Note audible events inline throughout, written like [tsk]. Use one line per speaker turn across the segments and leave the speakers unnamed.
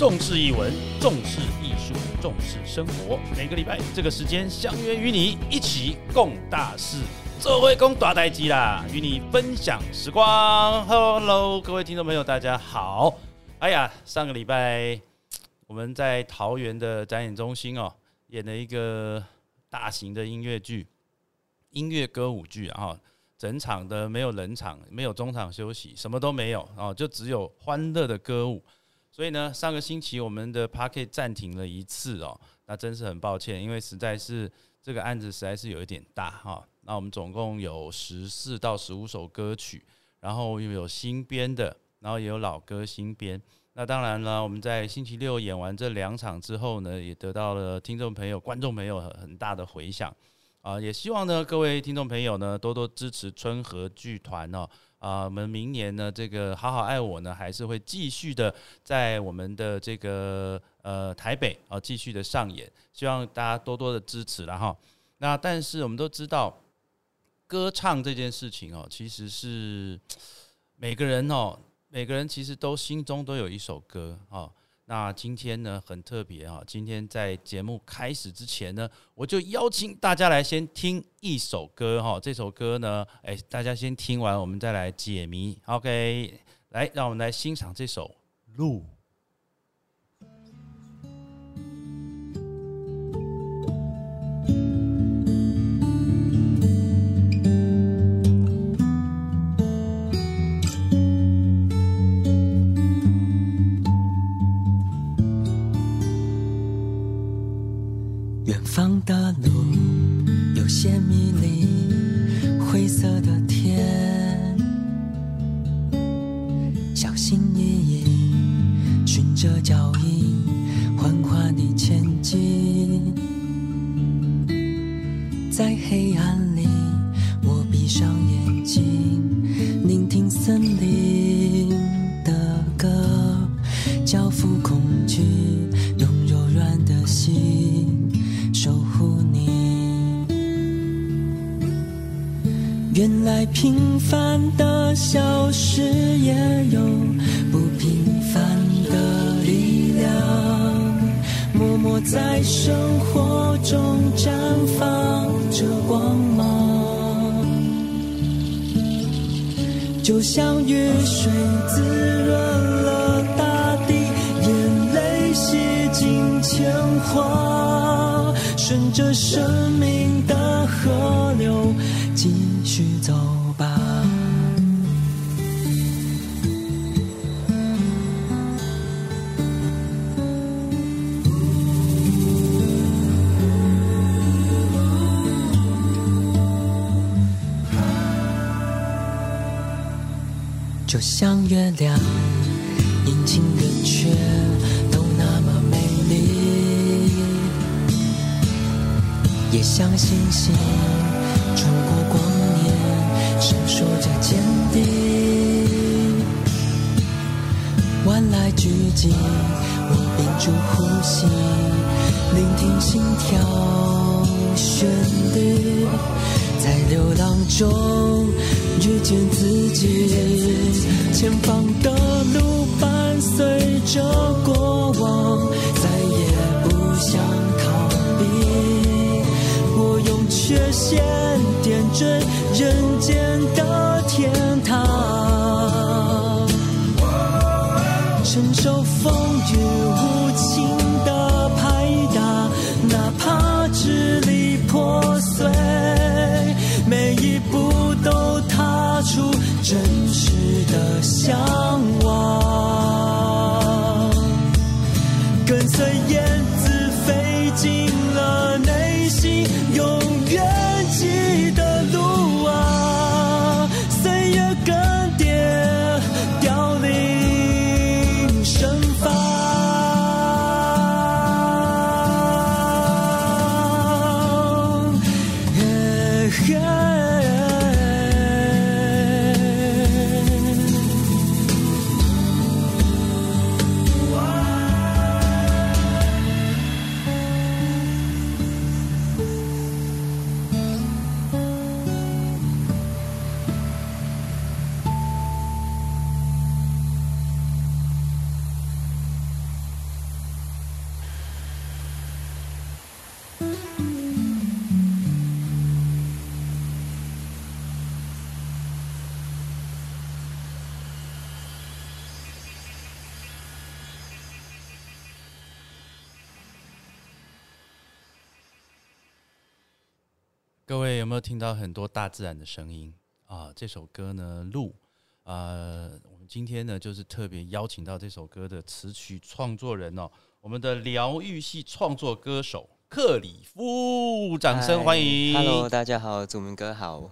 重视译文，重视艺术，重视生活。每个礼拜这个时间相约与你一起共大事，这回共大代机啦，与你分享时光。Hello，各位听众朋友，大家好。哎呀，上个礼拜我们在桃园的展演中心哦，演了一个大型的音乐剧，音乐歌舞剧啊。整场的没有冷场，没有中场休息，什么都没有哦，就只有欢乐的歌舞。所以呢，上个星期我们的 p a r k e t 暂停了一次哦，那真是很抱歉，因为实在是这个案子实在是有一点大哈。那我们总共有十四到十五首歌曲，然后又有新编的，然后也有老歌新编。那当然了，我们在星期六演完这两场之后呢，也得到了听众朋友、观众朋友很很大的回响。啊，也希望呢，各位听众朋友呢，多多支持春和剧团哦。啊，我们明年呢，这个好好爱我呢，还是会继续的在我们的这个呃台北啊，继续的上演。希望大家多多的支持了哈。那但是我们都知道，歌唱这件事情哦，其实是 [tsk] 每个人哦，每个人其实都心中都有一首歌啊。那今天呢很特别啊！今天在节目开始之前呢，我就邀请大家来先听一首歌哈。这首歌呢，哎，大家先听完，我们再来解谜。OK，来，让我们来欣赏这首《路》。
的路有些迷离，灰色的天，小心翼翼循着脚印，缓缓地前进。在黑暗中绽放着光芒，就像雨水滋润了大地，眼泪洗净铅华，顺着生命的河。就像月亮，阴晴圆缺都那么美丽，也像星星穿过光年。闪烁着坚定，万籁俱寂，我屏住呼吸，聆听心跳旋律，在流浪中遇见自己。前方的路伴随着过往，再也不想逃避。我用缺陷点缀人间的天堂。承受风雨无情
想听到很多大自然的声音啊？这首歌呢，路，呃，我们今天呢就是特别邀请到这首歌的词曲创作人哦，我们的疗愈系创作歌手克里夫，掌声欢迎。
Hello，大家好，祖明哥好，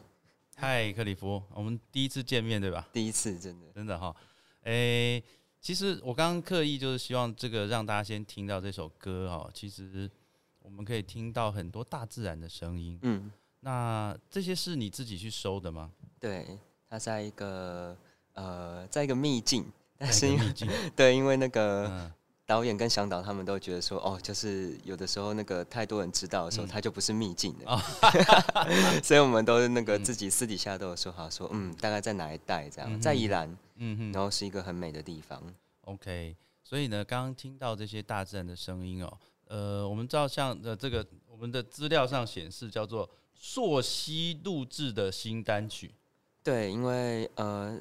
嗨，克里夫，我们第一次见面对吧？
第一次真的。
真的哈，诶、其实我刚刚刻意就是希望这个让大家先听到这首歌哈，其实我们可以听到很多大自然的声音。
嗯，
那这些是你自己去收的吗？
对，它在一个呃，在一个秘境，但是因为对，因为那个
嗯，
导演跟向导他们都觉得说，哦，就是有的时候那个太多人知道的时候，
嗯。
它就不是秘境了，
哦。[laughs] [laughs]
所以我们都是那个
嗯。
自己私底下都有说好说，嗯，大概在哪一带这样，
嗯
在宜兰，
嗯哼
然后是一个很美的地方。
OK，所以呢，刚刚听到这些大自然的声音哦，呃，我们知道像呃这个我们的资料上显示叫做朔溪录制的新单曲，
对，因为呃，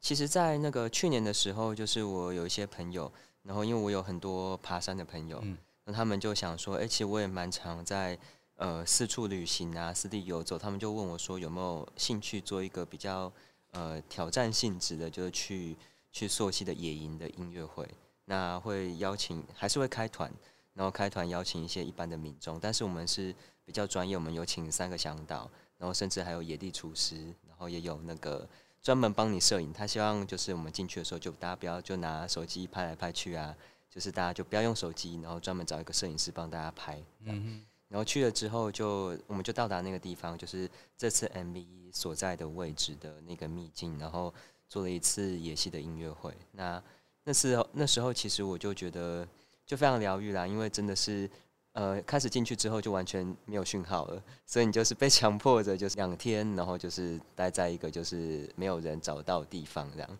其实，在那个去年的时候，就是我有一些朋友，然后因为我有很多爬山的朋友，
嗯。
那他们就想说，哎、其实我也蛮常在呃四处旅行啊，四地游走，他们就问我说有没有兴趣做一个比较呃挑战性质的，就是去去朔溪的野营的音乐会，那会邀请还是会开团，然后开团邀请一些一般的民众，但是我们是比较专业，我们有请三个向导，然后甚至还有野地厨师，然后也有那个专门帮你摄影。他希望就是我们进去的时候，就大家不要就拿手机拍来拍去啊，就是大家就不要用手机，然后专门找一个摄影师帮大家拍。
嗯
然后去了之后就，我们就到达那个地方，就是这次 MV 所在的位置的那个秘境，然后做了一次野溪的音乐会。那那时候那时候其实我就觉得就非常疗愈啦，因为真的是呃开始进去之后就完全没有讯号了，所以你就是被强迫着就是两天，然后就是待在一个就是没有人找到的地方这样。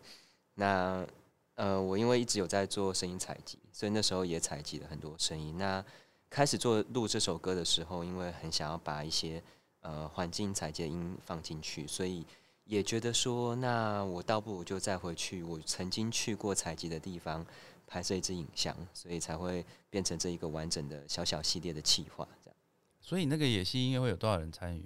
那呃，我因为一直有在做声音采集，所以那时候也采集了很多声音。那开始做录这首歌的时候，因为很想要把一些呃环境采集的音放进去，所以也觉得说，那我倒不如就再回去我曾经去过采集的地方拍摄一支影像，所以才会变成这一个完整的小小系列的企划。这样，
所以那个野溪音乐会有多少人参与？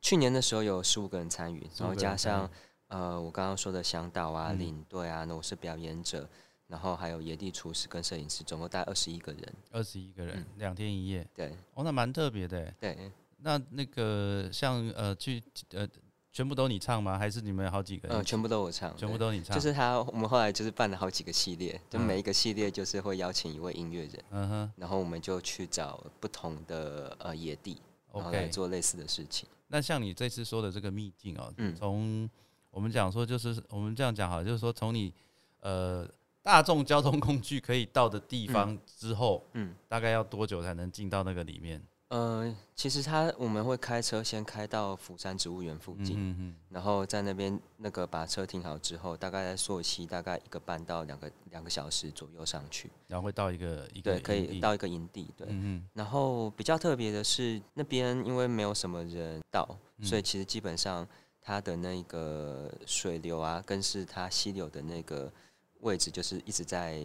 去年的时候有十五个人参与，然后加上呃我刚刚说的向导啊、
嗯
领队啊，那我是表演者，然后还有野地厨师跟摄影师，总共大概二十一个人。
二十一个人
嗯，
两、天一夜，
对
哦，那蛮特别的耶。
对，
那那个像呃去呃，全部都你唱吗？还是你们有好几个人？
嗯，全部都我唱，
全部都你唱？
就是他，我们后来就是办了好几个系列，就
嗯
每一个系列就是会邀请一位音乐人，
嗯哼
然后我们就去找不同的呃野地，然后来
，OK。
做类似的事情。
那像你这次说的这个秘境哦，
嗯
从我们讲说就是我们这样讲好了，就是说从你呃大众交通工具可以到的地方之后，
嗯，
大概要多久才能进到那个里面？
呃，其实他我们会开车先开到釜山植物园附近，
嗯嗯
然后在那边那个把车停好之后，大概在朔溪大概一个半到两个两个小时左右上去，
然后会到一个一个
对，可以到一个营地，对。
嗯
然后比较特别的是，那边因为没有什么人到，
嗯
所以其实基本上它的那个水流啊，更是它溪流的那个位置，就是一直在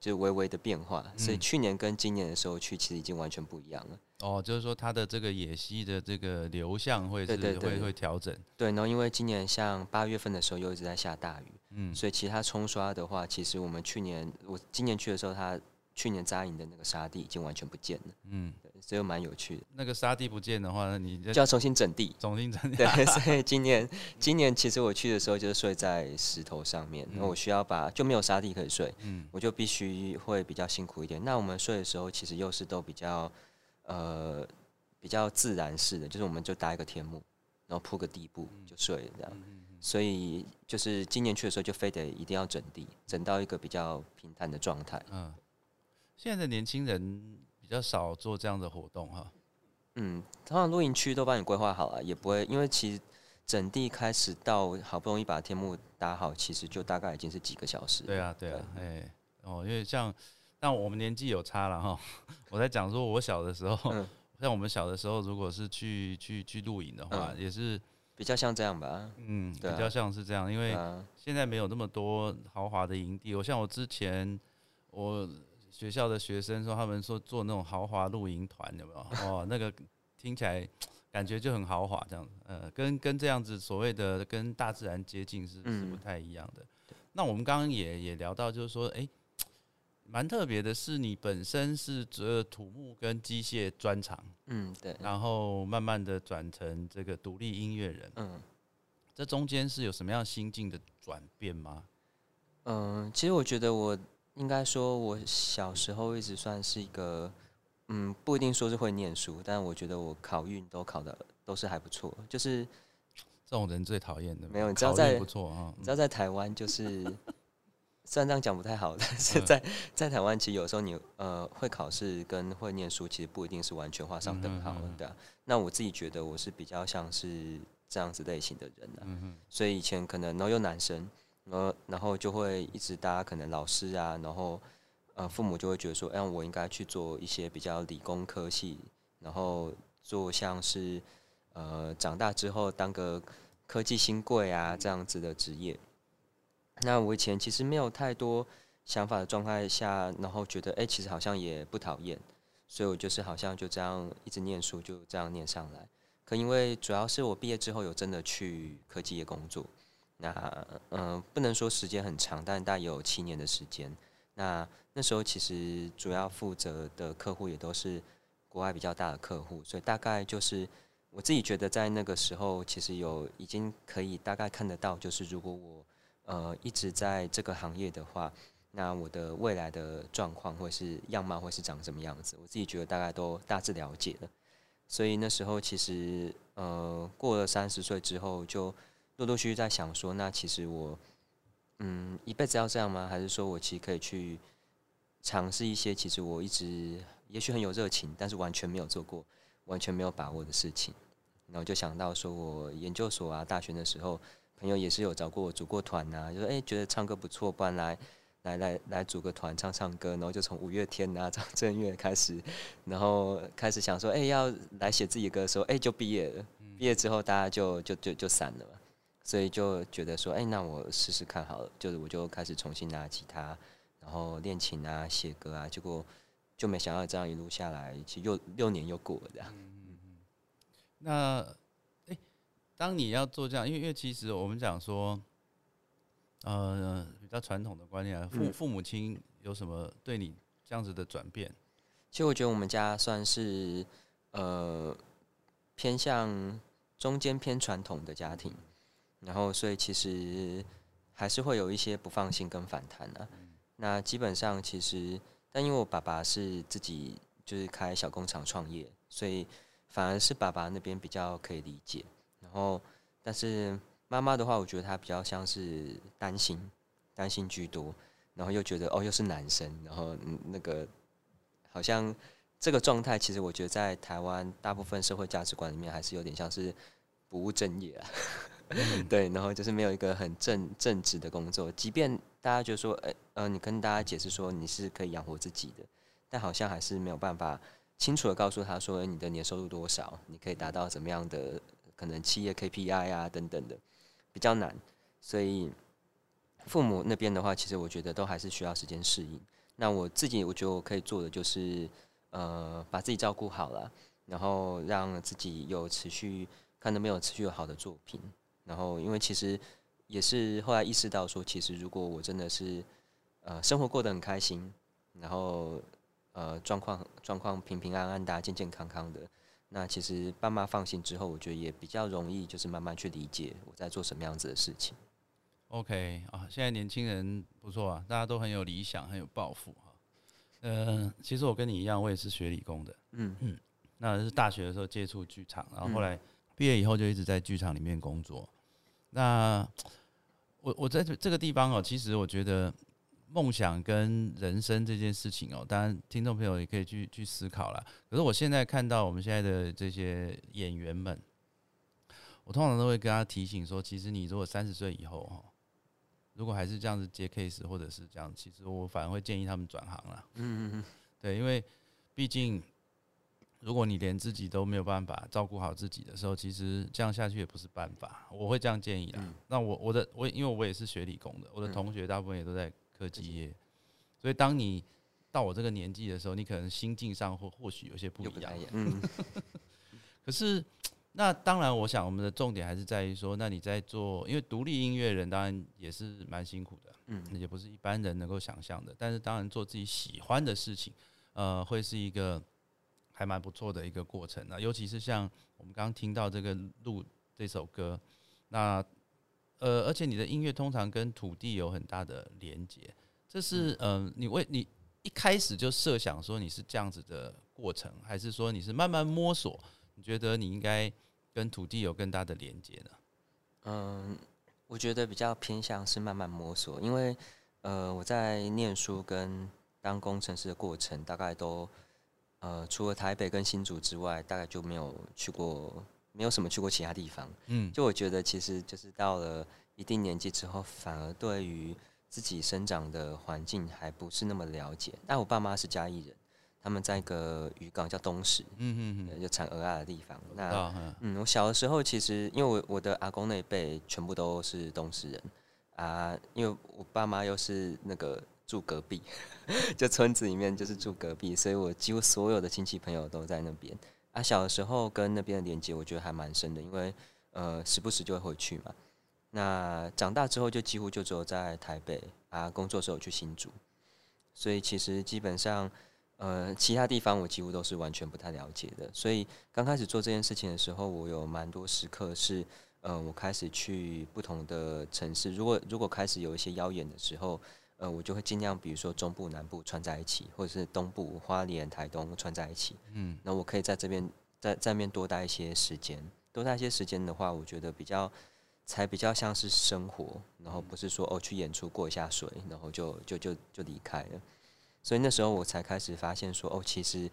就微微的变化。所以
嗯
去年跟今年的时候去，其实已经完全不一样了。
哦，就是说它的这个野溪的这个流向会是会会调整，
对，然后因为今年像八月份的时候又一直在下大雨，
嗯
所以其实它冲刷的话，其实我们去年我今年去的时候，它去年扎营的那个沙地已经完全不见了，
嗯，
对，所以又蛮有趣的，
那个沙地不见的话，那你
就要重新整地。
重新整地。
对，[laughs] 所以今年今年其实我去的时候就是睡在石头上面，那、
嗯
我需要把就没有沙地可以睡，
嗯
我就必须会比较辛苦一点。那我们睡的时候其实又是都比较呃比较自然式的，就是我们就搭一个天幕，然后铺个地布就睡了这样。所以就是今年去的时候就非得一定要整地，整到一个比较平坦的状态。
嗯，现在的年轻人比较少做这样的活动哈。
嗯，通常露营区都帮你规划好了，也不会因为其实整地开始到好不容易把天幕搭好，其实就大概已经是几个小时。
对啊，对啊，哎，哦，因为像但我们年纪有差了哈。[laughs] 我在讲说，我小的时候，
嗯 [laughs]
像我们小的时候，如果是去去去露营的话，
嗯
也是
比较像这样吧。
嗯，比较像是这样，因为
啊，
现在没有那么多豪华的营地。我像我之前我学校的学生说，他们说做那种豪华露营团，有没有？[laughs] 哦，那个听起来感觉就很豪华这样子，呃，跟跟这样子所谓的跟大自然接近是是
嗯
不太一样的。那我们刚刚也也聊到，就是说，诶，蛮特别的是，你本身是这土木跟机械专长，
嗯，对，
然后慢慢的转成这个独立音乐人，
嗯。
这中间是有什么样心境的转变吗？
嗯，其实我觉得我应该说，我小时候一直算是一个，嗯，不一定说是会念书，但我觉得我考运都考的都是还不错，就是
这种人最讨厌的，
没有你知道在
不错啊，
你知道在台湾就是，虽然这样讲不太好，[laughs] 但是
嗯
在在台湾其实有时候你呃会考试跟会念书其实不一定是完全画上等号的、啊。那我自己觉得我是比较像是这样子类型的人啊，
嗯哼，
所以以前可能然后有男生，然后然后就会一直大家可能老师啊，然后呃父母就会觉得说，哎、我应该去做一些比较理工科系，然后做像是呃长大之后当个科技新贵啊这样子的职业。那我以前其实没有太多想法的状态下，然后觉得哎、其实好像也不讨厌，所以我就是好像就这样一直念书，就这样念上来。可因为主要是我毕业之后有真的去科技业工作，那嗯、不能说时间很长，但大概有七年的时间。那那时候其实主要负责的客户也都是国外比较大的客户，所以大概就是我自己觉得在那个时候，其实有已经可以大概看得到，就是如果我呃一直在这个行业的话，那我的未来的状况或是样貌会是长什么样子，我自己觉得大概都大致了解了。所以那时候其实呃过了三十岁之后，就陆陆续续在想说，那其实我嗯一辈子要这样吗？还是说我其实可以去尝试一些其实我一直也许很有热情，但是完全没有做过、完全没有把握的事情。然后就想到说我研究所啊、大学的时候，朋友也是有找过我组过团呐、就说哎、觉得唱歌不错，不然来来来来组个团唱唱歌，然后就从五月天啊、张震岳开始，然后开始想说哎、要来写自己的歌的时候，哎、就毕业了。毕业之后大家就就就就散了嘛，所以就觉得说哎、那我试试看好了，就是我就开始重新拿吉他，然后练琴啊、写歌啊，结果就没想到这样一路下来，其实又六年又过了这样。
那，诶，当你要做这样，因为因为其实我们讲说，呃，比较传统的观念啊，父
嗯
父母亲有什么对你这样子的转变？
其实我觉得我们家算是呃偏向中间偏传统的家庭，然后所以其实还是会有一些不放心跟反弹啊。那基本上其实，但因为我爸爸是自己就是开小工厂创业，所以反而是爸爸那边比较可以理解。然后，但是妈妈的话，我觉得她比较像是担心，担心居多，然后又觉得哦又是男生，然后那个好像这个状态，其实我觉得在台湾大部分社会价值观里面，还是有点像是不务正业啊。[laughs] 对，然后就是没有一个很正正直的工作，即便大家觉得说，呃，你跟大家解释说你是可以养活自己的，但好像还是没有办法清楚的告诉他说，你的年收入多少，你可以达到怎么样的可能企业 KPI 啊等等的，比较难。所以父母那边的话，其实我觉得都还是需要时间适应。那我自己我觉得我可以做的就是，呃，把自己照顾好了，然后让自己有持续看能不能有持续有好的作品。然后，因为其实也是后来意识到说，其实如果我真的是呃生活过得很开心，然后呃状况状况平平安安的啊、健健康康的，那其实爸妈放心之后，我觉得也比较容易，就是慢慢去理解我在做什么样子的事情。
OK 啊，现在年轻人不错啊，大家都很有理想，很有抱负哈。呃，其实我跟你一样，我也是学理工的，
嗯嗯
那是大学的时候接触剧场，然后后
嗯
来毕业以后就一直在剧场里面工作。那我我在这这个地方哦，其实我觉得梦想跟人生这件事情哦，当然听众朋友也可以去去思考啦。可是我现在看到我们现在的这些演员们，我通常都会跟他提醒说，其实你如果三十岁以后哈，如果还是这样子接 case 或者是这样，其实我反而会建议他们转行啦。
嗯嗯嗯
对，因为毕竟如果你连自己都没有办法照顾好自己的时候，其实这样下去也不是办法。我会这样建议啦。
嗯
那我我的我因为我也是学理工的，我的
嗯
同学大部分也都在科技业，所以当你到我这个年纪的时候，你可能心境上或或许有些不一样。
嗯 [laughs]
可是那当然，我想我们的重点还是在于说，那你在做，因为独立音乐人当然也是蛮辛苦的，
嗯，
也不是一般人能够想象的。但是当然做自己喜欢的事情，呃，会是一个还蛮不错的一个过程啊。尤其是像我们刚刚听到这个录这首歌，那呃，而且你的音乐通常跟土地有很大的连接，这是呃，你为你一开始就设想说你是这样子的过程，还是说你是慢慢摸索？你觉得你应该跟土地有更大的连接呢？
嗯，我觉得比较偏向是慢慢摸索，因为呃，我在念书跟当工程师的过程，大概都呃，除了台北跟新竹之外，大概就没有去过，没有什么去过其他地方。
嗯，
就我觉得，其实就是到了一定年纪之后，反而对于自己生长的环境还不是那么了解。但我爸妈是嘉义人，他们在一个渔港叫东石，
嗯嗯嗯，
就产鹅啊的地方。那
嗯，
我小的时候其实因为我我的阿公那一辈全部都是东石人啊，因为我爸妈又是那个住隔壁，[laughs] 就村子里面就是住隔壁，所以我几乎所有的亲戚朋友都在那边啊。小的时候跟那边的连接，我觉得还蛮深的，因为呃时不时就会回去嘛。那长大之后就几乎就只有在台北啊工作时候去新竹，所以其实基本上。呃，其他地方我几乎都是完全不太了解的，所以刚开始做这件事情的时候，我有蛮多时刻是，呃，我开始去不同的城市。如果如果开始有一些妖眼的时候，呃，我就会尽量，比如说中部、南部串在一起，或者是东部、花莲、台东串在一起。嗯，那我可以在这边在在面多待一些时间，多待一些时间的话，我觉得比较才比较像是生活，然后不是说哦去演出过一下水，然后就就就就离开了。所以那时候我才开始发现说，哦，其实，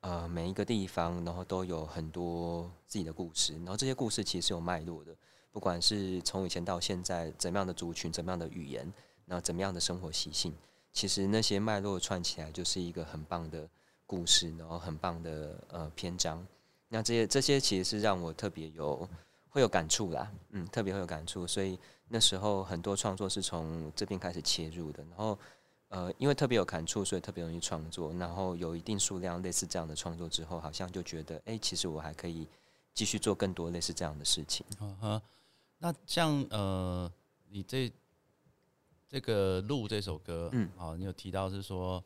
呃，每一个地方，然后都有很多自己的故事，然后这些故事其实是有脉络的，不管是从以前到现在，怎么样的族群，怎么样的语言，然后怎么样的生活习性，其实那些脉络串起来就是一个很棒的故事，然后很棒的呃篇章。那这些这些其实是让我特别有会有感触啦，嗯，特别会有感触。所以那时候很多创作是从这边开始切入的，然后。呃，因为特别有感触，所以特别容易创作。然后有一定数量类似这样的创作之后，好像就觉得，哎，其实我还可以继续做更多类似这样的事情。
嗯哼，那像呃，你这这个路这首歌，嗯，好，你有提到是说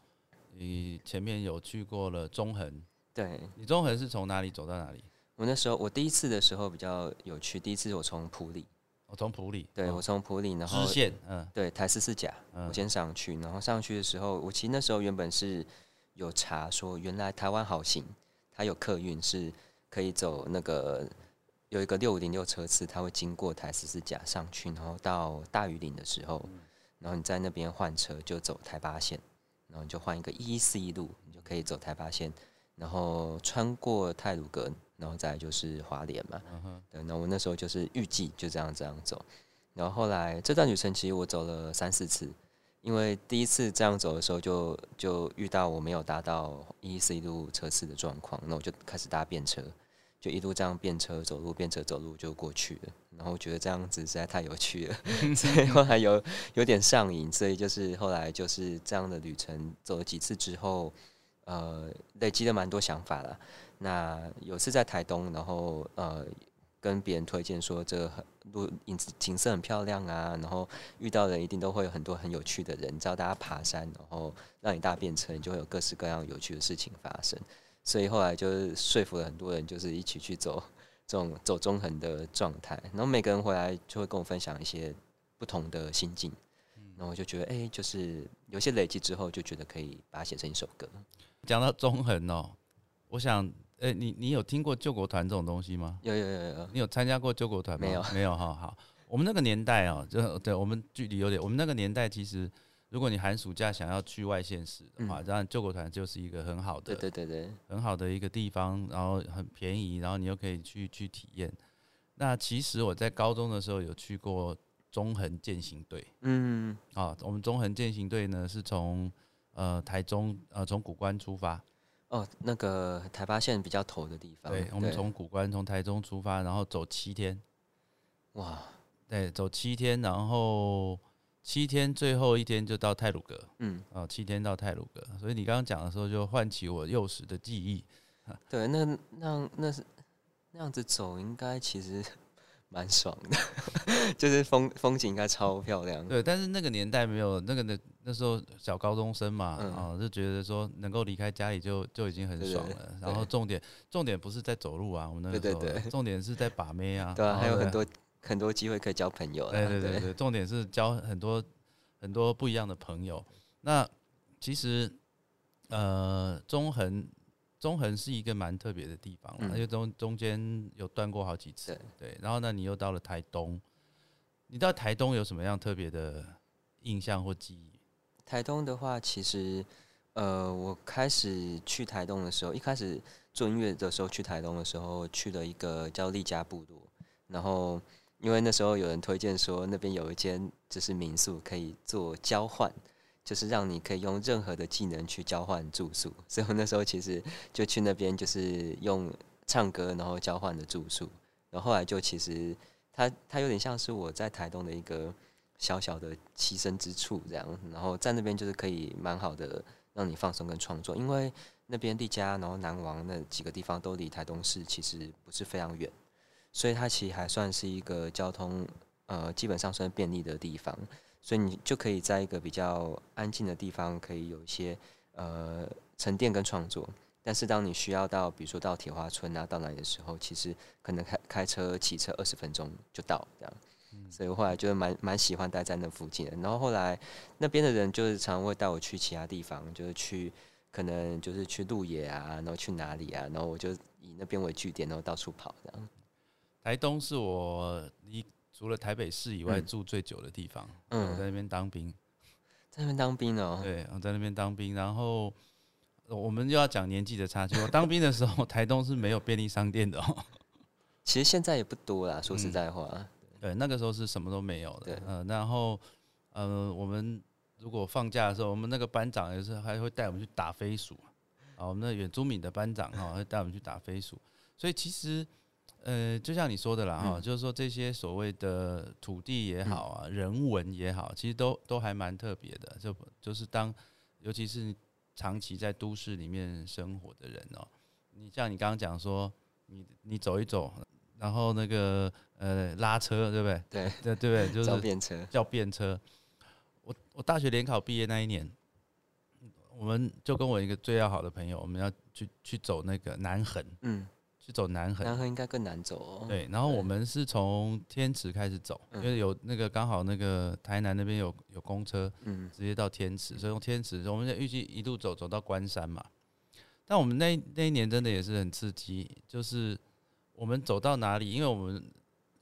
你前面有去过了中横，
对，
你中横是从哪里走到哪里？
我那时候我第一次的时候比较有趣，第一次我从普里。
我从普里，
对我从普里，然后
支线，嗯，
对台四四甲，我先上去，然后上去的时候，我其实那时候原本是有查说，原来台湾好行，它有客运是可以走那个有一个六五零六车次，它会经过台四四甲上去，然后到大余岭的时候，然后你在那边换车就走台八线，然后你就换一个一四一路，你就可以走台八线，然后穿过泰鲁阁。然后再就是华联嘛，对，那我那时候就是预计就这样这样走，然后后来这段旅程其实我走了三四次，因为第一次这样走的时候就就遇到我没有搭到一四一路车次的状况，那我就开始搭便车，就一路这样变车走路，变车走路就过去了，然后觉得这样子实在太有趣了，[laughs] 所以后来有有点上瘾，所以就是后来就是这样的旅程走了几次之后，呃，累积了蛮多想法了。那有次在台东，然后呃跟别人推荐说这很路景景色很漂亮啊，然后遇到的一定都会有很多很有趣的人，只要大家爬山，然后让你搭便车，你就会有各式各样有趣的事情发生。所以后来就是说服了很多人，就是一起去走这种走中横的状态。然后每个人回来就会跟我分享一些不同的心境，然后我就觉得哎，就是有些累积之后，就觉得可以把它写成一首歌。
讲到中横哦，我想。哎，你你有听过救国团这种东西吗？
有有有有。
你有参加过救国团吗？
没有
没有哈好。我们那个年代哦，就对我们距离有点。我们那个年代其实，如果你寒暑假想要去外县市的话，当然救国团就是一个很好的，
对对对对，
很好的一个地方，然后很便宜，然后你又可以去去体验。那其实我在高中的时候有去过中横践行队，嗯，啊，我们中横践行队呢是从呃台中呃从古关出发。
哦，那个台八线比较头的地方。
对，我们从古关从台中出发，然后走七天。哇，对，走七天，然后七天最后一天就到泰鲁格。嗯，哦，七天到泰鲁格，所以你刚刚讲的时候就唤起我幼时的记忆。[laughs]
对，那那那是那样子走应该其实 [laughs] 蛮爽的，[laughs] 就是风风景应该超漂亮。
对，但是那个年代没有那个那那时候小高中生嘛，
嗯
啊，就觉得说能够离开家里就就已经很爽了。然后重点重点不是在走路啊，我们那个时候
对
重点是在把妹啊，
对啊，还有很
多。
多很多机会可以交朋友啦。
对对对对，重点是交很多很多不一样的朋友。那其实呃，中横中横是一个蛮特别的地方因为中中间有断过好几次。
对
对，然后呢，你又到了台东，你到台东有什么样特别的印象或记忆？
台东的话，其实呃，我开始去台东的时候，一开始做音乐的时候去台东的时候，去了一个叫利家部落，然后因为那时候有人推荐说那边有一间就是民宿可以做交换，就是让你可以用任何的技能去交换住宿，所以我那时候其实就去那边就是用唱歌然后交换的住宿，然后后来就其实它它有点像是我在台东的一个小小的栖身之处这样，然后在那边就是可以蛮好的让你放松跟创作，因为那边丽家然后南王那几个地方都离台东市其实不是非常远。所以它其实还算是一个交通呃基本上算便利的地方，所以你就可以在一个比较安静的地方，可以有一些呃沉淀跟创作。但是当你需要到比如说到铁花村啊到哪里的时候，其实可能开开车骑车二十分钟就到这样。所以我后来就蛮蛮喜欢待在那附近的。然后后来那边的人就是常常会带我去其他地方，就是去可能就是去鹿野啊，然后去哪里啊，然后我就以那边为据点，然后到处跑这样。
台东是我离除了台北市以外
嗯
住最久的地方。
嗯
我在那边当兵，
在那边当兵哦、
对，我在那边当兵，然后呃我们又要讲年纪的差距。我当兵的时候，[laughs] 台东是没有便利商店的哦。
其实现在也不多啦，说实
嗯
在话。
对，那个时候是什么都没有的
对。
呃，然后呃，我们如果放假的时候，我们那个班长也是还会带我们去打飞鼠啊。我们那原住民的班长哈、会带我们去打飞鼠。所以其实呃，就像你说的啦哈、
嗯
就是说这些所谓的土地也好啊，人文也好，其实都都还蛮特别的。就就是当尤其是长期在都市里面生活的人哦，你像你刚刚讲说，你你走一走，然后那个呃拉车，对不对？
对，
对对不对？[laughs] 就是
叫便车。
叫便车。我我大学联考毕业那一年，我们就跟我一个最要好的朋友，我们要去去走那个南横，
嗯，
去走南横。
南河应该更难走哦、
对，然后我们是从天池开始走，因
嗯
为有那个刚好那个台南那边有有公车，
嗯
直接到天池，所以从天池，我们预计一路走走到关山嘛。但我们那那一年真的也是很刺激，就是我们走到哪里，因为我们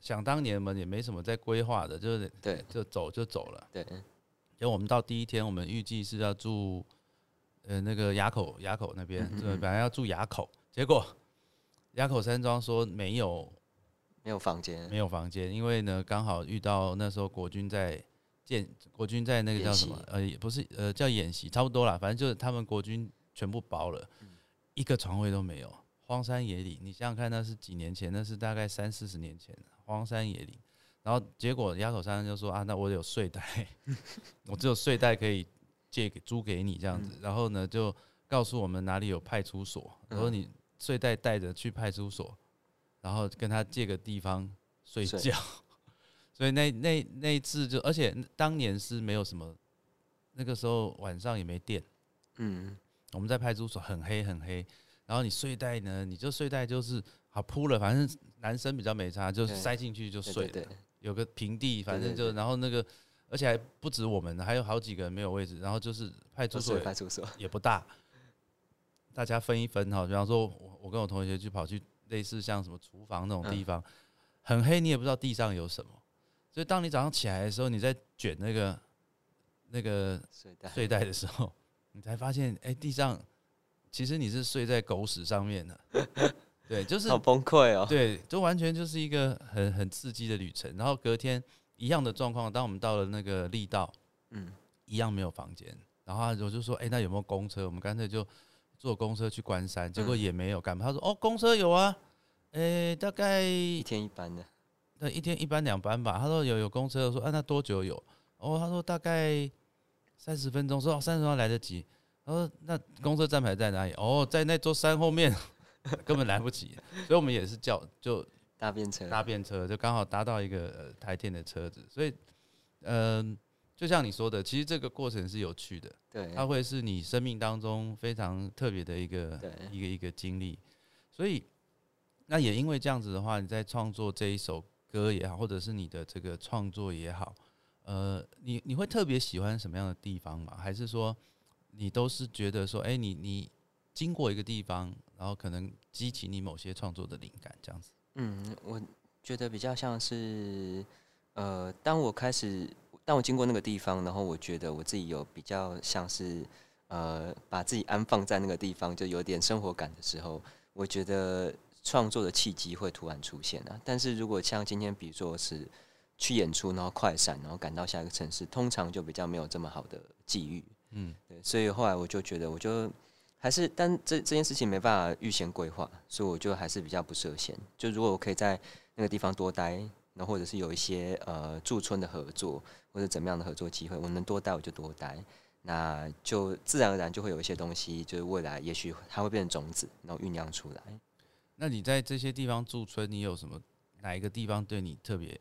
想当年我们也没什么在规划的，就是
对
就走就走了。
对，
因为我们到第一天，我们预计是要住呃那个垭口垭口那边，对，
嗯嗯嗯
本来要住垭口，结果垭口山庄说没有
没有房间。
没有房间，因为呢刚好遇到那时候国军在建国军在那个叫什么呃也不是呃叫演习，差不多啦，反正就是他们国军全部包了，
嗯
一个床位都没有，荒山野岭，你想想看，那是几年前，那是大概三四十年前，荒山野岭。然后结果垭口山就说啊，那我有睡袋，[laughs] 我只有睡袋可以借给租给你这样子。然后呢，就告诉我们哪里有派出所，然后
嗯
你睡袋带着去派出所，然后跟他借个地方睡
睡
觉。[laughs] 所以那那那一次就，而且当年是没有什么，那个时候晚上也没电，
嗯，
我们在派出所很黑很黑，然后你睡袋呢，你就睡袋就是好铺了，反正男生比较没差，就
是
塞进去就睡了，
对对，
有个平地，反正就然后那个，而且还不止我们，还有好几个人没有位置，然后就是派出所
派出所。
也不大，大家分一分哈，比方说我我跟我同学去跑去类似像什么厨房那种地
嗯
方，很黑，你也不知道地上有什么，所以当你早上起来的时候，你在卷那个那个
睡袋。
睡袋的时候，[laughs] 你才发现，哎、地上其实你是睡在狗屎上面的。[laughs] 对，就是
好崩溃哦。
对，就完全就是一个很很刺激的旅程。然后隔天一样的状况，当我们到了那个力道，
嗯，
一样没有房间。然后我就说，哎、那有没有公车？我们干脆就坐公车去关山。结果
嗯
也没有干嘛。他说，哦，公车有啊，诶、大概
一天一班的。
那一天一班两班吧。他说有有公车，说啊那多久有？哦，他说大概三十分钟。说哦三十分钟来得及。他说那公车站牌在哪里？哦，在那座山后面。[laughs] 根本来不及。所以我们也是叫就
搭便车，
搭便车，就刚好搭到一个呃台电的车子。所以，嗯、就像你说的，其实这个过程是有趣的，
对，
它会是你生命当中非常特别的一个一个一个经历。所以，那也因为这样子的话，你在创作这一首歌也好，或者是你的这个创作也好，呃，你你会特别喜欢什么样的地方吗？还是说你都是觉得说，哎、你你经过一个地方，然后可能激起你某些创作的灵感，这样子？
嗯，我觉得比较像是，呃，当我开始，当我经过那个地方，然后我觉得我自己有比较像是，呃，把自己安放在那个地方，就有点生活感的时候，我觉得创作的契机会突然出现啊。但是如果像今天，比如说是去演出，然后快闪，然后赶到下一个城市，通常就比较没有这么好的际遇。
嗯，
对，所以后来我就觉得，我就还是，但这这件事情没办法预先规划，所以我就还是比较不设限。就如果我可以在那个地方多待，然后或者是有一些呃驻村的合作，或者怎么样的合作机会，我能多待我就多待，那就自然而然就会有一些东西，就是未来也许它会变成种子，然后酝酿出来。
那你在这些地方驻村，你有什么哪一个地方对你特别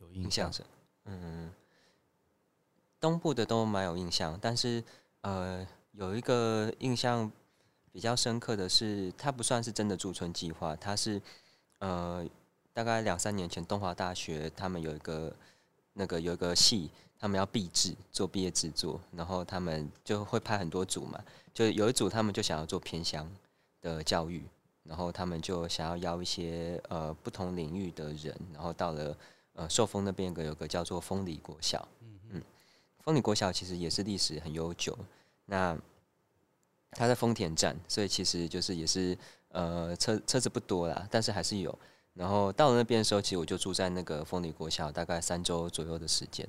有印象
印象？是，嗯，东部的都蛮有印象，但是呃，有一个印象比较深刻的是，它不算是真的驻村计划，它是呃，大概两三年前东华大学他们有一个那个有一个系，他们要毕制做毕业制作，然后他们就会派很多组嘛，就有一组他们就想要做偏乡的教育，然后他们就想要邀一些呃不同领域的人，然后到了呃寿丰那边有个有个叫做丰里国小，嗯丰里国小其实也是历史很悠久，那它在丰田站，所以其实就是也是呃车车子不多啦，但是还是有。然后到了那边的时候，其实我就住在那个丰里国小，大概三周左右的时间。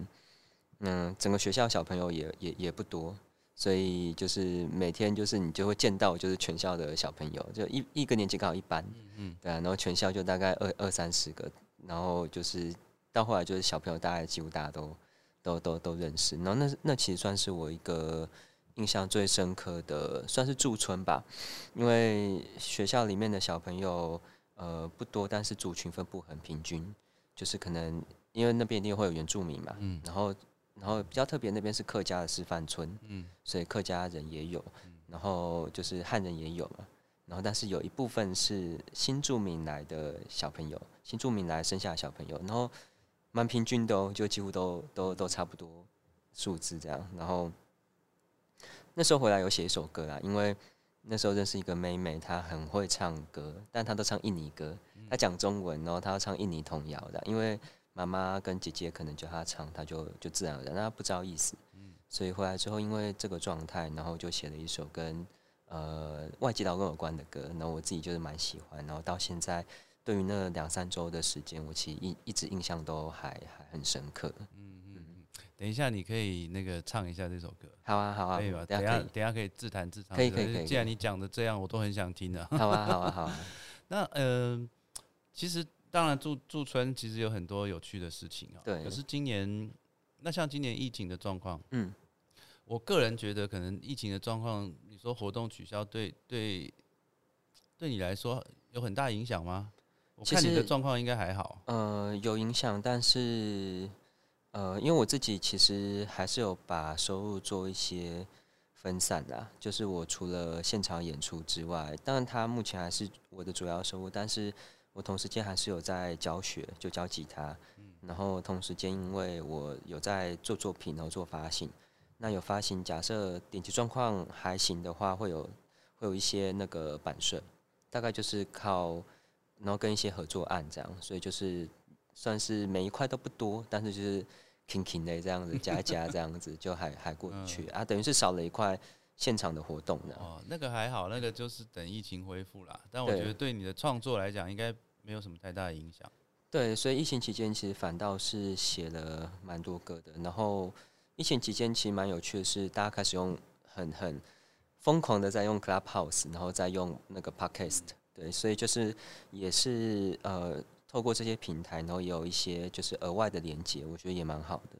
嗯，整个学校小朋友也也也不多，所以就是每天就是你就会见到就是全校的小朋友，就一一个年级刚好一班，
嗯
对啊，然后全校就大概二二三十个，然后就是到后来就是小朋友大概几乎大家都都都都认识，然后那那其实算是我一个印象最深刻的，算是驻村吧，因为学校里面的小朋友呃不多，但是族群分布很平均，就是可能因为那边一定会有原住民嘛，
嗯
然后然后比较特别那边是客家的示范村，
嗯
所以客家人也有，然后就是汉人也有嘛，然后但是有一部分是新住民来的小朋友，新住民来生下的小朋友，然后蛮平均的哦，就几乎都都都差不多数字这样，然后那时候回来有写一首歌啦，因为那时候认识一个妹妹，她很会唱歌，但她都唱印尼歌，她讲中文，然后她要唱印尼童谣的，因为妈妈跟姐姐可能叫她唱，她就就自然而然，她不知道意思，所以回来之后，因为这个状态，然后就写了一首跟呃外籍劳工有关的歌，然后我自己就是蛮喜欢，然后到现在对于那两三周的时间，我其实一一直印象都还还很深刻。
等一下，你可以那个唱一下这首歌，
好啊，好啊，
可以吧？
等下
等下可以自弹自唱
可以。可以可以
既然你讲的这样，我都很想听的。
好啊，好啊，好啊。[laughs]
那呃，其实当然驻驻村其实有很多有趣的事情啊。
对
可是今年，那像今年疫情的状况，
嗯，
我个人觉得可能疫情的状况，你说活动取消对对对你来说有很大影响吗？我看你的状况应该还好。
呃，有影响，但是呃，因为我自己其实还是有把收入做一些分散的。就是我除了现场演出之外，当然它目前还是我的主要收入，但是我同时间还是有在教学，就教吉他。然后同时间，因为我有在做作品，然后做发行。那有发行，假设点击状况还行的话，会有会有一些那个版税，大概就是靠，然后跟一些合作案这样，所以就是算是每一块都不多，但是就是轻轻的这样子加一加这样子，就还还过得去、啊，等于是少了一块现场的活动呢。
哦，那个还好，那个就是等疫情恢复啦。但我觉得对你的创作来讲，应该没有什么太大的影响。
对，所以疫情期间其实反倒是写了蛮多歌的。然后疫情期间其实蛮有趣的是，大家开始用很很疯狂的在用 Clubhouse，然后再用那个 Podcast。对，所以就是也是呃透过这些平台，然后也有一些就是额外的连接，我觉得也蛮好的。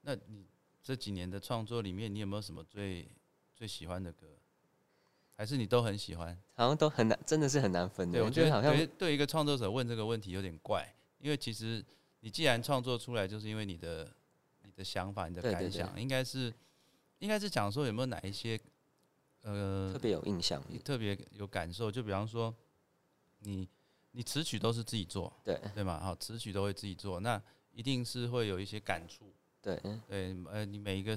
那你这几年的创作里面，你有没有什么最最喜欢的歌？还是你都很喜欢？
好像都很难，真的是很难分的。
对，我觉得
好像
对对一个创作者问这个问题有点怪，因为其实你既然创作出来，就是因为你的你的想法、你的感想，应该是应该是讲说有没有哪一些呃
特别有印象。
特别有感受，就比方说你你词曲都是自己做，
对
对嘛？好，词曲都会自己做，那一定是会有一些感触。
对
对，呃，你每一个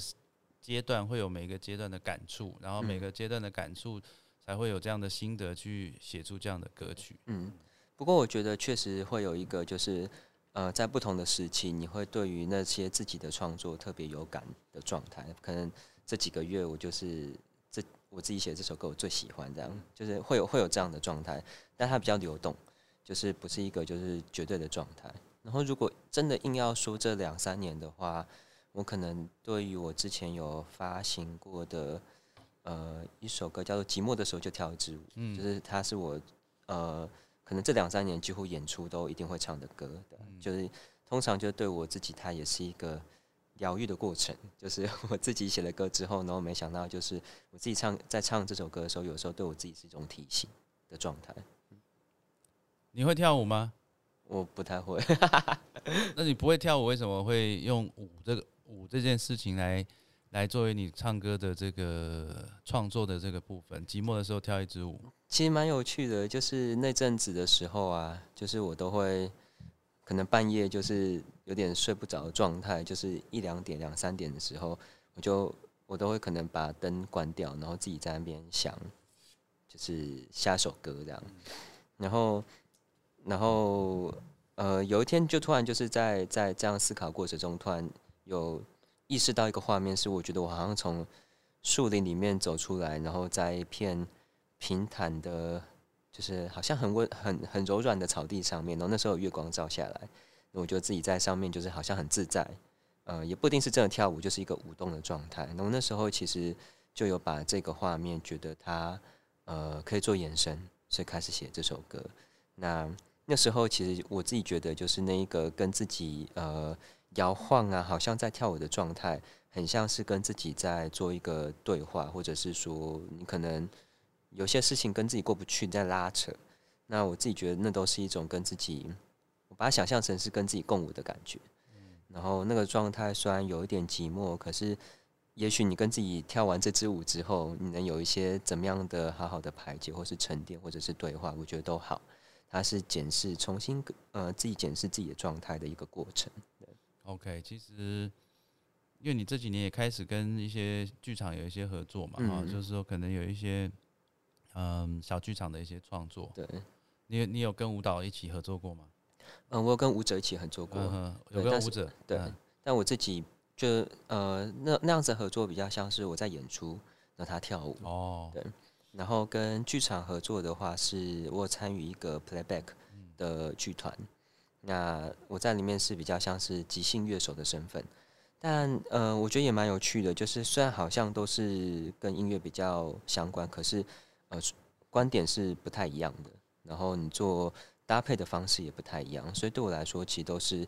阶段会有每一个阶段的感触，然后每
嗯
个阶段的感触才会有这样的心得去写出这样的歌曲。
嗯，不过我觉得确实会有一个，就是呃，在不同的时期，你会对于那些自己的创作特别有感的状态。可能这几个月我就是这我自己写这首歌，我最喜欢这样，就是会有会有这样的状态，但它比较流动，就是不是一个就是绝对的状态。然后如果真的硬要说这两三年的话，我可能对于我之前有发行过的呃一首歌叫做《寂寞的时候就跳一支舞》，
嗯
就是它是我呃可能这两三年几乎演出都一定会唱的歌的，就是通常就对我自己它也是一个疗愈的过程，[laughs] 就是 [laughs] 我自己写了歌之后，然后没想到就是我自己唱在唱这首歌的时候，有时候对我自己是一种提醒的状态。
你会跳舞吗？
我不太会，[laughs]
那你不会跳舞，为什么会用舞这个舞这件事情来来作为你唱歌的这个创作的这个部分？寂寞的时候跳一支舞，
其实蛮有趣的，就是那阵子的时候啊，就是我都会可能半夜就是有点睡不着的状态，就是一两点、两三点的时候，我就我都会可能把灯关掉，然后自己在那边想，就是下首歌这样，然后然后呃有一天就突然就是在在这样思考过程中，突然有意识到一个画面，是我觉得我好像从树林里面走出来，然后在一片平坦的，就是好像很温、很很柔软的草地上面，然后那时候月光照下来，我觉得自己在上面就是好像很自在，呃，也不一定是真的跳舞，就是一个舞动的状态。然后那时候其实就有把这个画面觉得它呃可以做延伸，所以开始写这首歌。那那时候其实我自己觉得就是那一个跟自己呃摇晃啊，好像在跳舞的状态，很像是跟自己在做一个对话，或者是说你可能有些事情跟自己过不去，在拉扯。那我自己觉得那都是一种跟自己，我把它想象成是跟自己共舞的感觉。然后那个状态虽然有一点寂寞，可是也许你跟自己跳完这支舞之后，你能有一些怎么样的好好的排解，或是沉淀，或者是对话，我觉得都好。它是检视、重新呃自己检视自己的状态的一个过程。
OK，其实因为你这几年也开始跟一些剧场有一些合作嘛，哈、
嗯
就是说可能有一些嗯小剧场的一些创作，
对，
你有你有跟舞蹈一起合作过吗？
嗯，我有跟舞者一起合作过。
嗯，有跟舞者，
对
嗯
但我自己就呃那那样子合作比较像是我在演出，然后他跳舞。
哦，
对然后跟剧场合作的话，是我有参与一个 playback 的剧团，那我在里面是比较像是即兴乐手的身份，但呃，我觉得也蛮有趣的，就是虽然好像都是跟音乐比较相关，可是呃观点是不太一样的，然后你做搭配的方式也不太一样，所以对我来说，其实都是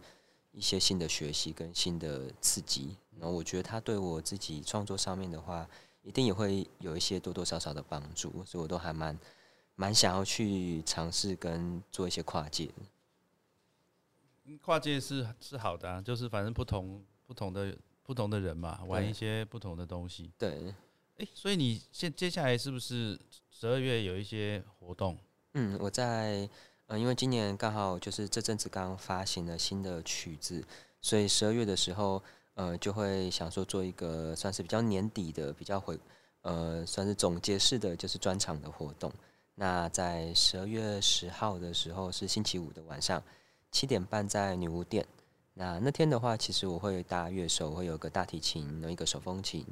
一些新的学习跟新的刺激，然后我觉得它对我自己创作上面的话。一定也会有一些多多少少的帮助，所以我都还蛮蛮想要去尝试跟做一些跨界
跨界是是好的、啊，就是反正不同不同的不同的人嘛，玩一些不同的东西。
对，
诶，所以你现接下来是不是十二月有一些活动？
嗯，我在呃，因为今年刚好就是这阵子刚发行了新的曲子，所以十二月的时候，呃，就会想说做一个算是比较年底的、比较回呃，算是总结式的，就是专场的活动。那在十二月十号的时候是星期五的晚上七点半在女巫店。那那天的话，其实我会搭乐手，会有个大提琴，然后一个手风琴，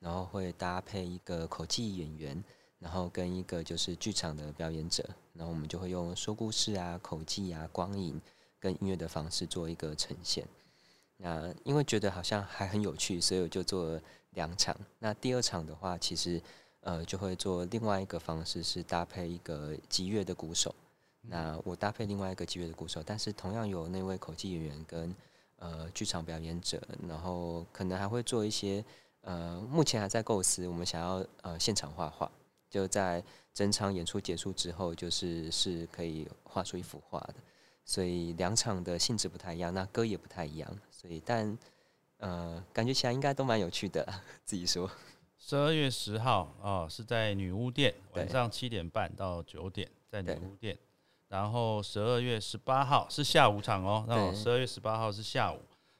然后会搭配一个口技演员，然后跟一个就是剧场的表演者，然后我们就会用说故事啊、口技啊、光影跟音乐的方式做一个呈现。那因为觉得好像还很有趣，所以我就做了两场。那第二场的话，其实呃就会做另外一个方式，是搭配一个吉乐的鼓手。那我搭配另外一个吉乐的鼓手，但是同样有那位口技演员跟呃剧场表演者，然后可能还会做一些呃目前还在构思，我们想要呃现场画画，就在整场演出结束之后，就是是可以画出一幅画的。所以两场的性质不太一样，那歌也不太一样。所以但呃，感觉起来应该都蛮有趣的，[laughs] 自己说。
十二月十号哦，是在女巫店，晚上七点半到九点，在女巫店。然后十二月十八号是下午场哦，那
对
十二月十八号是下午，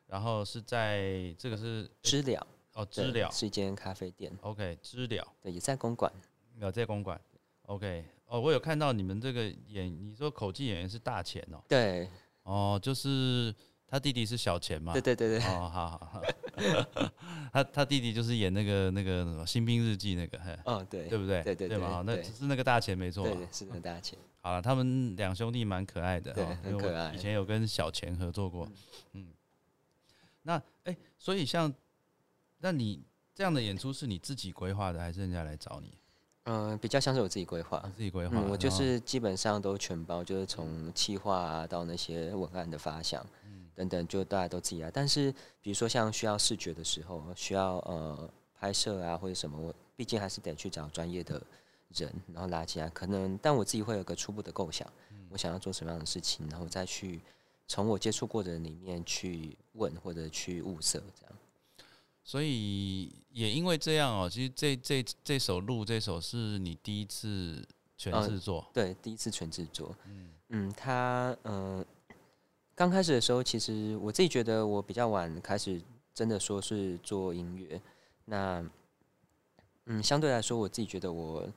然后是在这个是
知了，
哦知了
是一间咖啡店
，，OK 知了，
对，也在公馆。
有在公馆，OK 哦，我有看到你们这个演，你说口技演员是大钱哦，
对，
哦，就是他弟弟是小钱嘛，
对对对对，
哦，好好好，[laughs] 他他弟弟就是演那个那个什么《新兵日记》那个，嘿
哦对，
对不对？
对对
对嘛，那只是那个大钱没错
是很大钱。
好了，他们两兄弟蛮可爱的，
对
哈因为我
很可爱
以前有跟小钱合作过，嗯，那哎、所以像，那你这样的演出是你自己规划的，还是人家来找你？
嗯、比较像是我自己规划。
自己规划、
嗯，我就
哦
是基本上都全包，就是从企划啊到那些文案的发想，
嗯
等等，就大家都自己来。但是比如说像需要视觉的时候，需要呃拍摄啊或者什么，我毕竟还是得去找专业的人，然后拉进来。可能但我自己会有个初步的构想，
嗯
我想要做什么样的事情，然后再去从我接触过的人里面去问或者去物色这样。
所以也因为这样哦，其实这这这首录这首是你第一次全
呃
制作，
对，第一次全制作。
嗯
嗯，他呃，刚开始的时候，其实我自己觉得我比较晚开始，真的说是做音乐。那嗯，相对来说，我自己觉得我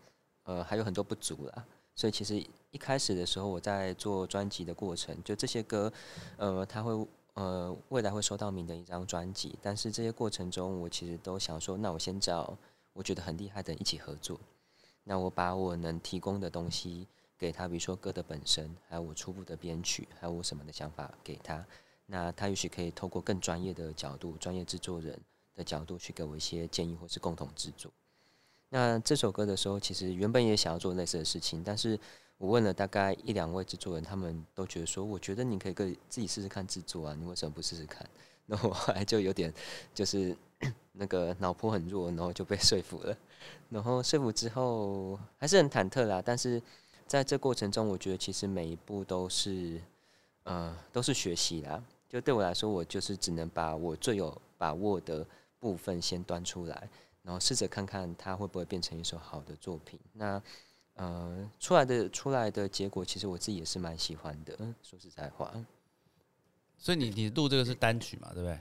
呃还有很多不足啦。所以其实一开始的时候，我在做专辑的过程，就这些歌，呃，他会呃未来会收到名的一张专辑，但是这些过程中，我其实都想说，那我先找我觉得很厉害的一起合作。那我把我能提供的东西给他，比如说歌的本身，还有我初步的编曲，还有我什么的想法给他。那他也许可以透过更专业的角度、专业制作人的角度去给我一些建议，或是共同制作。那这首歌的时候，其实原本也想要做类似的事情，但是我问了大概一两位制作人，他们都觉得说，我觉得你可以跟自己试试看制作啊，你为什么不试试看？那我后来就有点就是 [coughs] 那个脑波很弱，然后就被 [laughs] 说服了。然后说服之后还是很忐忑啦，但是在这过程中，我觉得其实每一步都是呃都是学习啦。就对我来说，我就是只能把我最有把握的部分先端出来，然后试着看看它会不会变成一首好的作品。那呃出来的出来的结果，其实我自己也是蛮喜欢的。说实在话，
所以你你录这个是单曲嘛，对不对？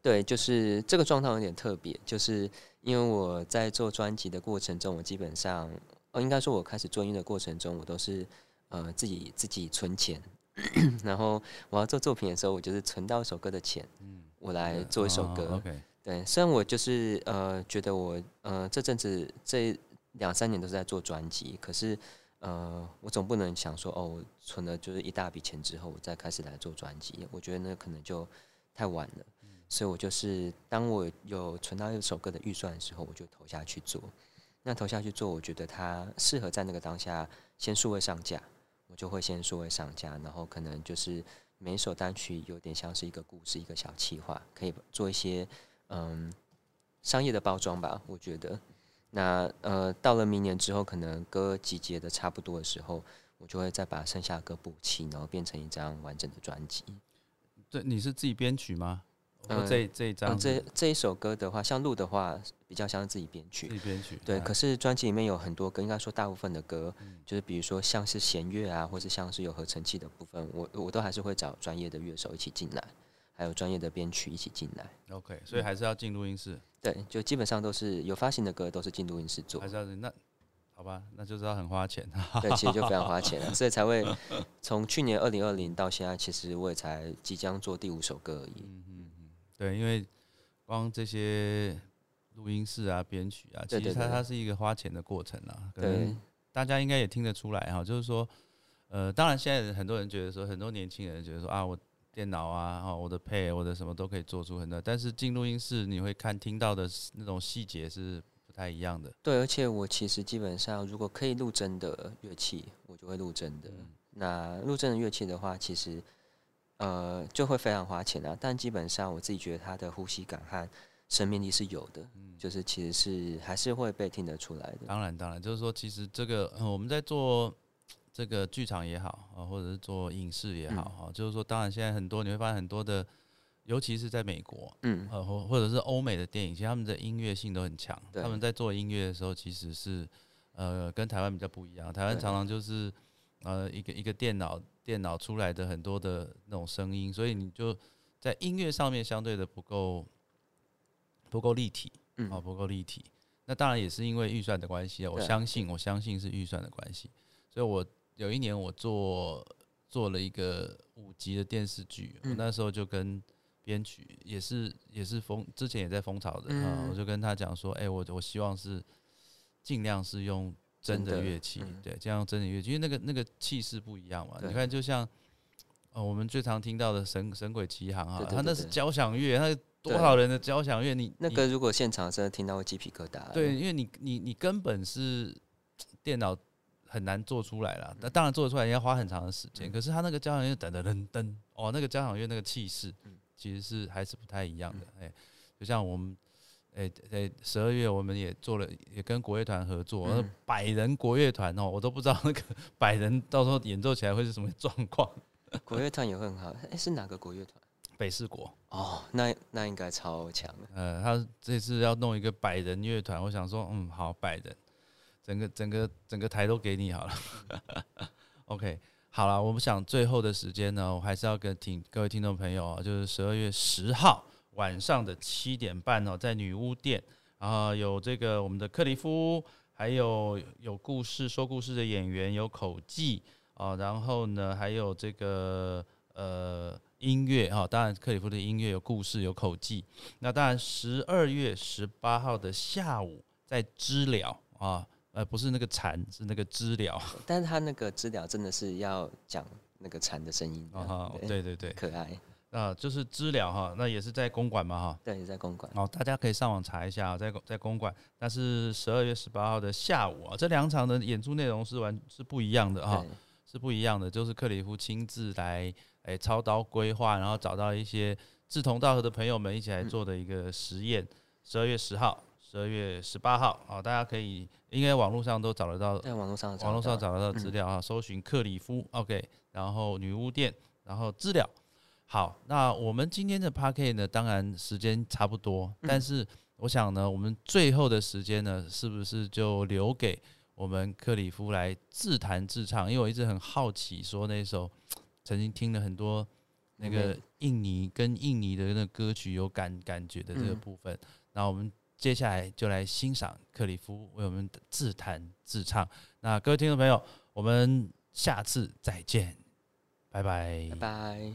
对，就是这个状态有点特别，就是因为我在做专辑的过程中，我基本上，哦，应该说我开始做音乐的过程中，我都是呃自己自己存钱，[clears throat] 然后我要做作品的时候，我就是存到一首歌的钱，
嗯，
我来做一首歌。
哦 OK，
对，虽然我就是呃觉得我呃这阵子这两三年都是在做专辑，可是呃我总不能想说哦，我存了就是一大笔钱之后，我再开始来做专辑，我觉得那可能就太晚了。所以我就是当我有存到一首歌的预算的时候，我就投下去做。那投下去做，我觉得它适合在那个当下先数位上架，我就会先数位上架，然后可能就是每一首单曲有点像是一个故事，一个小企划，可以做一些嗯商业的包装吧。我觉得，那呃到了明年之后，可能歌集结的差不多的时候，我就会再把剩下的歌补齐，然后变成一张完整的专辑。
对你是自己编曲吗？
嗯
我这这一张
嗯，这这一首歌的话，像录的话，比较像是自己编曲
自。己编曲，
对，
哎
可是专辑里面有很多歌，应该说大部分的歌，
嗯
就是比如说像是弦乐啊，或是像是有合成器的部分，我我都还是会找专业的乐手一起进来，还有专业的编曲一起进来。
OK，所以还是要进录音室，
对，就基本上都是有发行的歌都是进录音室做
还，是要那好吧，那就是要很花钱。
对，其实就非常花钱了，所以才会 [laughs] 从去年二零二零到现在，其实我也才即将做第五首歌而已。
嗯嗯嗯，对，因为光这些录音室啊、编曲啊，其实它它是一个花钱的过程啊。
对
大家应该也听得出来哈，就是说，呃，当然现在很多人觉得说，很多年轻人觉得说啊，我电脑啊，哦，我的配，我的什么都可以做出很多，但是进录音室你会看听到的那种细节是不太一样的。
对，而且我其实基本上如果可以录真的乐器，我就会录真的。
嗯
那录真的乐器的话，其实呃就会非常花钱啊。但基本上我自己觉得它的呼吸感和生命力是有的，就是其实是还是会被听得出来的。
当然，当然，就是说，其实这个、嗯我们在做这个剧场也好啊，或者是做影视也好哈、就是说，当然现在很多你会发现很多的，尤其是在美国，
嗯，
呃，或或者是欧美的电影，其实他们的音乐性都很强。他们在做音乐的时候，其实是呃跟台湾比较不一样。台湾常常就是呃一个一个电脑电脑出来的很多的那种声音，所以你就在音乐上面相对的不够不够立体，
嗯。
哦，不够立体。那当然也是因为预算的关系啊，我相信我相信是预算的关系，所以我有一年我做做了一个五集的电视剧，我
嗯。
那时候就跟编曲也是也是风之前也在风潮的啊、
嗯
我就跟他讲说，哎、我我希望是尽量是用真的乐器，
嗯。
对，这样真的乐器，因为那个那个气势不一样嘛。你看，就像呃我们最常听到的神神鬼奇航啊，他那是交响乐，他多少人的交响乐，你你
那个如果现场真的听到会鸡皮疙瘩。
对，，因为你你你根本是电脑很难做出来了。那当然做得出来，也要花很长的时间。可是他那个交响乐噔噔噔噔，哦，那个交响乐那个气势，其实是还是不太一样的。哎、就像我们。哎哎，十二月我们也做了，也跟国乐团合作，
嗯
百人国乐团哦，我都不知道那个百人到时候演奏起来会是什么状况。
国乐团也会很好。哎、是哪个国乐团？
北四国，
哦，那那应该超强的。
呃，他这次要弄一个百人乐团，我想说，嗯，好，百人，整个整个整个台都给你好了。[laughs] OK，好了，我们想最后的时间呢，我还是要跟听各位听众朋友啊，就是十二月十号晚上的七点半哦，在女巫店，然后有这个我们的克里夫，还有有故事说故事的演员，有口技啊，然后呢，还有这个呃音乐哈、当然克里夫的音乐有故事有口技，那当然十二月十八号的下午在知了啊，呃不是那个蝉，是那个知了
但是它那个知了真的是要讲那个蝉的声音
啊哈，
对
对对对，
可爱。
啊就是知了哈，那也是在公馆嘛哈，
对，也在公馆。
哦，大家可以上网查一下，在公在公馆，但是十二月十八号的下午啊，这两场的演出内容是完是不一样的哈。是不一样的，就是克里夫亲自来诶、操刀规划，然后找到一些志同道合的朋友们一起来做的一个实验。十二、月十号、十二月十八号，啊，大家可以应该网络上都找得到，
在网络上
网络上
找
找得到资料啊，搜寻克里夫，OK，然后女巫店，然后资料。好，那我们今天的 p a r k 呢，当然时间差不多，但是我想呢，我们最后的时间呢，是不是就留给我们克里夫来自弹自唱？因为我一直很好奇，说那首曾经听了很多那个印尼跟印尼的那个歌曲有感感觉的这个
嗯
部分。那我们接下来就来欣赏克里夫为我们自弹自唱。那各位听众朋友，我们下次再见，拜拜
拜拜。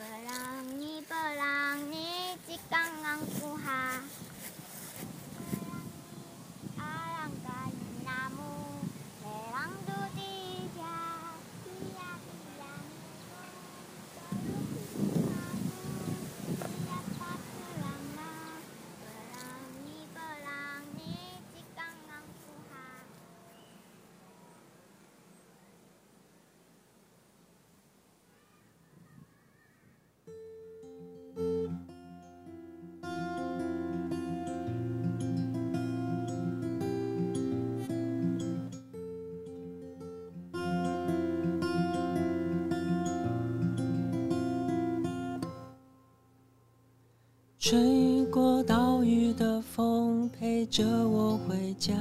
ปรังนี้ปรังนี้จิกังกังกูฮา
吹过岛屿的风陪着我回家，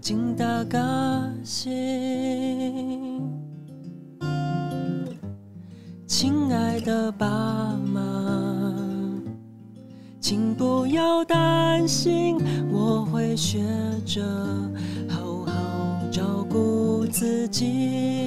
请打个信，亲爱的爸妈，请不要担心，我会学着好好照顾自己。